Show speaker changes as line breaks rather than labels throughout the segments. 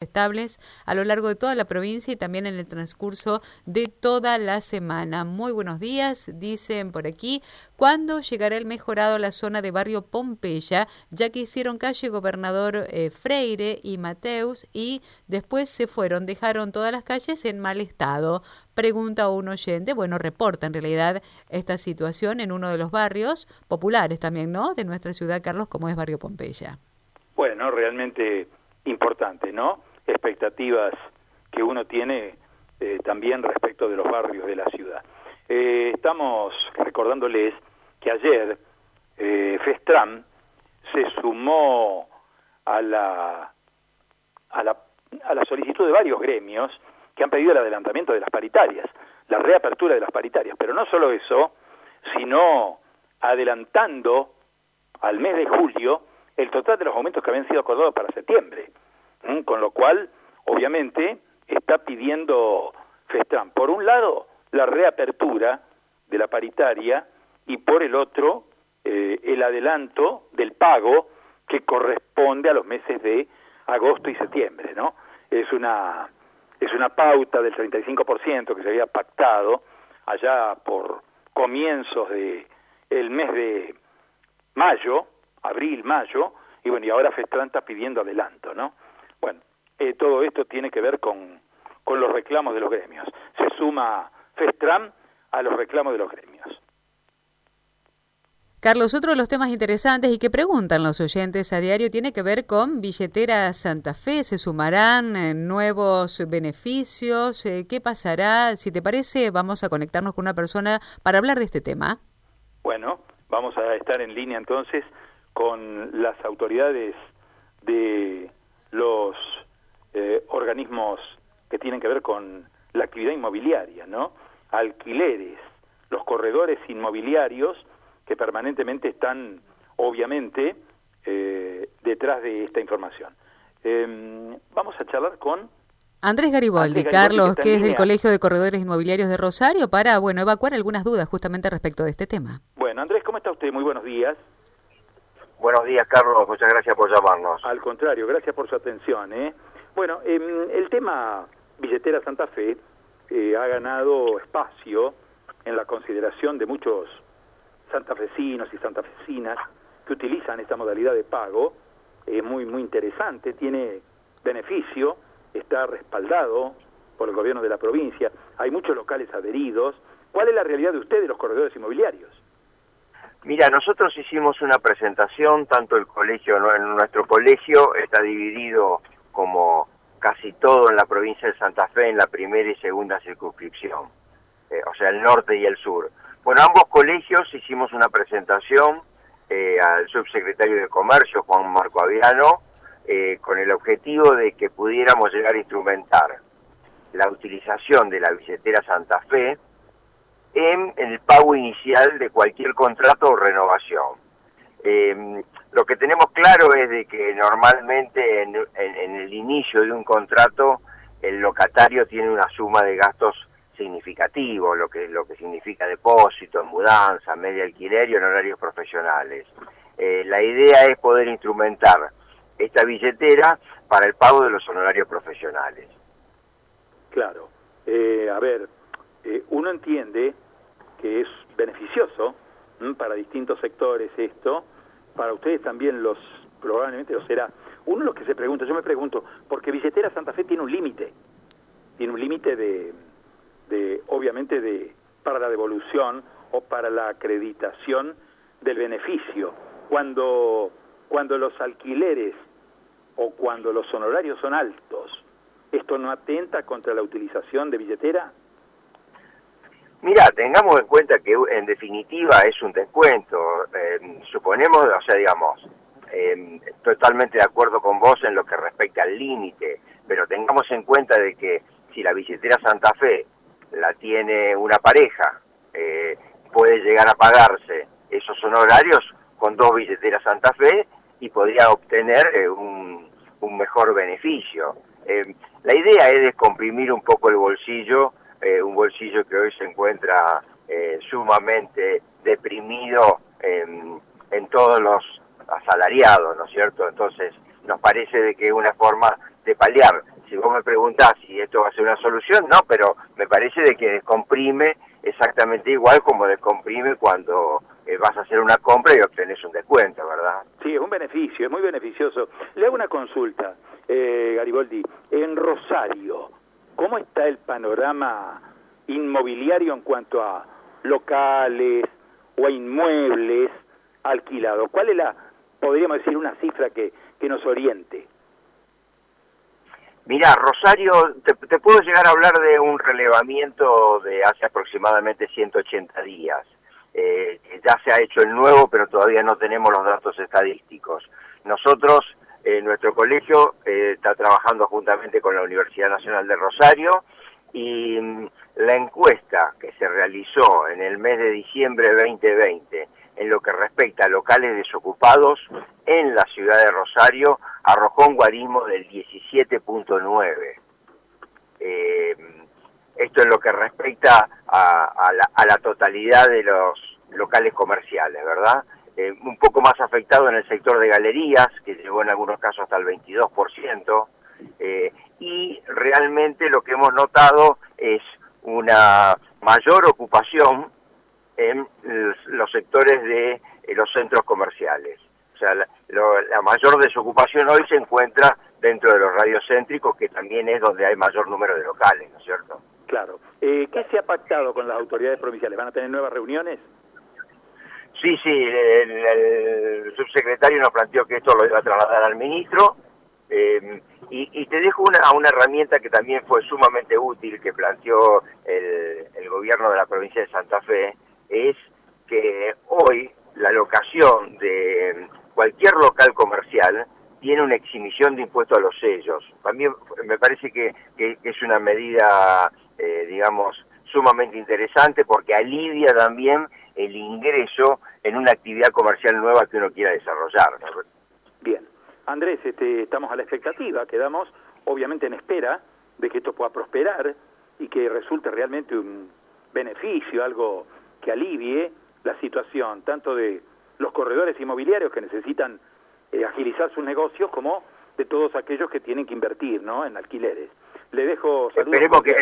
estables a lo largo de toda la provincia y también en el transcurso de toda la semana. Muy buenos días, dicen por aquí. ¿Cuándo llegará el mejorado a la zona de barrio Pompeya? Ya que hicieron calle Gobernador eh, Freire y Mateus y después se fueron, dejaron todas las calles en mal estado. Pregunta un oyente, bueno, reporta en realidad esta situación en uno de los barrios populares también, ¿no? De nuestra ciudad, Carlos, como es Barrio Pompeya.
Bueno, realmente importante, ¿no? Expectativas que uno tiene eh, también respecto de los barrios de la ciudad. Eh, estamos recordándoles que ayer eh, Festram se sumó a la, a, la, a la solicitud de varios gremios que han pedido el adelantamiento de las paritarias, la reapertura de las paritarias, pero no solo eso, sino adelantando al mes de julio el total de los aumentos que habían sido acordados para septiembre. Con lo cual, obviamente, está pidiendo Festran, por un lado, la reapertura de la paritaria y por el otro, eh, el adelanto del pago que corresponde a los meses de agosto y septiembre, ¿no? Es una, es una pauta del 35% que se había pactado allá por comienzos de el mes de mayo, abril, mayo, y bueno, y ahora Festran está pidiendo adelanto, ¿no? Eh, todo esto tiene que ver con, con los reclamos de los gremios. Se suma FESTRAM a los reclamos de los gremios.
Carlos, otro de los temas interesantes y que preguntan los oyentes a diario tiene que ver con Billetera Santa Fe. ¿Se sumarán eh, nuevos beneficios? Eh, ¿Qué pasará? Si te parece, vamos a conectarnos con una persona para hablar de este tema.
Bueno, vamos a estar en línea entonces con las autoridades de los organismos que tienen que ver con la actividad inmobiliaria, ¿no? Alquileres, los corredores inmobiliarios que permanentemente están, obviamente, eh, detrás de esta información. Em, vamos a charlar con
Andrés Garibaldi, Carlos, que, es del Colegio de Corredores Inmobiliarios de Rosario, para bueno evacuar algunas dudas justamente respecto de este tema.
Bueno, Andrés, ¿cómo está usted? Muy buenos días.
Buenos días, Carlos. Muchas gracias por llamarnos.
Al contrario, gracias por su atención. ¿eh? Bueno, em, el tema Billetera Santa Fe eh, ha ganado espacio en la consideración de muchos santafesinos y santafesinas que utilizan esta modalidad de pago. Es muy, muy interesante, tiene beneficio, está respaldado por el gobierno de la provincia, hay muchos locales adheridos. ¿Cuál es la realidad de ustedes, los corredores inmobiliarios?
Mira, nosotros hicimos una presentación, tanto el colegio, en nuestro colegio está dividido como casi todo en la provincia de Santa Fe en la primera y segunda circunscripción, eh, o sea, el norte y el sur. Bueno, ambos colegios hicimos una presentación eh, al subsecretario de Comercio, Juan Marco Aviano, eh, con el objetivo de que pudiéramos llegar a instrumentar la utilización de la billetera Santa Fe, en el pago inicial de cualquier contrato o renovación. Eh, lo que tenemos claro es de que normalmente en, el inicio de un contrato el locatario tiene una suma de gastos significativos, lo que, lo que significa depósito, mudanza, medio alquiler y honorarios profesionales. Eh, la idea es poder instrumentar esta billetera para el pago de los honorarios profesionales.
Claro. Eh, a ver, eh, uno entiende que es beneficioso para distintos sectores esto, para ustedes también los probablemente lo será. Uno de los que se pregunta, yo me pregunto, porque Billetera Santa Fe tiene un límite, tiene un límite de, de, obviamente, de para la devolución o para la acreditación del beneficio. Cuando, cuando los alquileres o cuando los honorarios son altos, ¿esto no atenta contra la utilización de billetera?
Mira, tengamos en cuenta que en definitiva es un descuento. Eh, suponemos, o sea, digamos, eh, totalmente de acuerdo con vos en lo que respecta al límite, pero tengamos en cuenta de que si la billetera Santa Fe la tiene una pareja, eh, puede llegar a pagarse esos honorarios con dos billeteras Santa Fe y podría obtener un, un, mejor beneficio. la idea es descomprimir un poco el bolsillo eh, un bolsillo que hoy se encuentra eh, sumamente deprimido en, todos los asalariados, ¿no es cierto? Entonces, nos parece de que es una forma de paliar. Si vos me preguntás si esto va a ser una solución, no, pero me parece de que descomprime exactamente igual como descomprime cuando eh, vas a hacer una compra y obtenés un descuento, ¿verdad?
Sí, es un beneficio, es muy beneficioso. Le hago una consulta, eh, Garibaldi. En Rosario, ¿cómo está el panorama inmobiliario en cuanto a locales o a inmuebles alquilados? ¿Cuál es la, podríamos decir, una cifra que, nos oriente?
Mira, Rosario, te, puedo llegar a hablar de un relevamiento de hace aproximadamente 180 días. Eh, ya se ha hecho el nuevo, pero todavía no tenemos los datos estadísticos. Nosotros, eh, nuestro colegio eh, está trabajando juntamente con la Universidad Nacional de Rosario y mm, la encuesta que se realizó en el mes de diciembre de 2020 en lo que respecta a locales desocupados en la ciudad de Rosario arrojó un guarismo del 17.9. Eh, esto es lo que respecta a, la, totalidad de los locales comerciales, ¿verdad? Eh, un poco más afectado en el sector de galerías, que llegó en algunos casos hasta el 22%, eh, y realmente lo que hemos notado es una mayor ocupación en los sectores de eh, los centros comerciales. O sea, la, mayor desocupación hoy se encuentra dentro de los radiocéntricos, que también es donde hay mayor número de locales, ¿no es cierto?
Claro. Eh, ¿Qué se ha pactado con las autoridades provinciales? ¿Van a tener nuevas reuniones?
Sí, sí, el, subsecretario nos planteó que esto lo iba a trasladar al ministro. Eh, y, te dejo una, una herramienta que también fue sumamente útil que planteó el, el gobierno de la provincia de Santa Fe, es que hoy la locación de cualquier local comercial tiene una exhibición de impuesto a los sellos. También me parece que, es una medida, eh, digamos, sumamente interesante porque alivia también el ingreso en una actividad comercial nueva que uno quiera desarrollar.
Bien. Andrés, este, estamos a la expectativa, quedamos obviamente en espera de que esto pueda prosperar y que resulte realmente un beneficio, algo que alivie la situación tanto de los corredores inmobiliarios que necesitan eh, agilizar sus negocios como de todos aquellos que tienen que invertir ¿no? en alquileres. Le dejo
saludos. Esperemos que,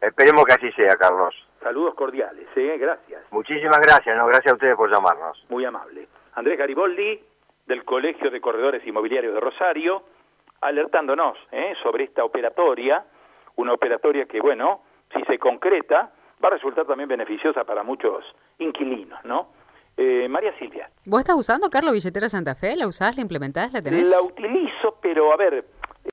esperemos que así sea, Carlos.
Saludos cordiales, ¿eh? gracias.
Muchísimas gracias, ¿no? gracias a ustedes por llamarnos.
Muy amable. Andrés Gariboldi, del Colegio de Corredores Inmobiliarios de Rosario, alertándonos ¿eh? sobre esta operatoria, una operatoria que, bueno, si se concreta, va a resultar también beneficiosa para muchos inquilinos, ¿no? Eh, María Silvia.
¿Vos estás usando, Carlos, billetera Santa Fe? ¿La usás, la implementás, la tenés?
La utilizo, pero a ver,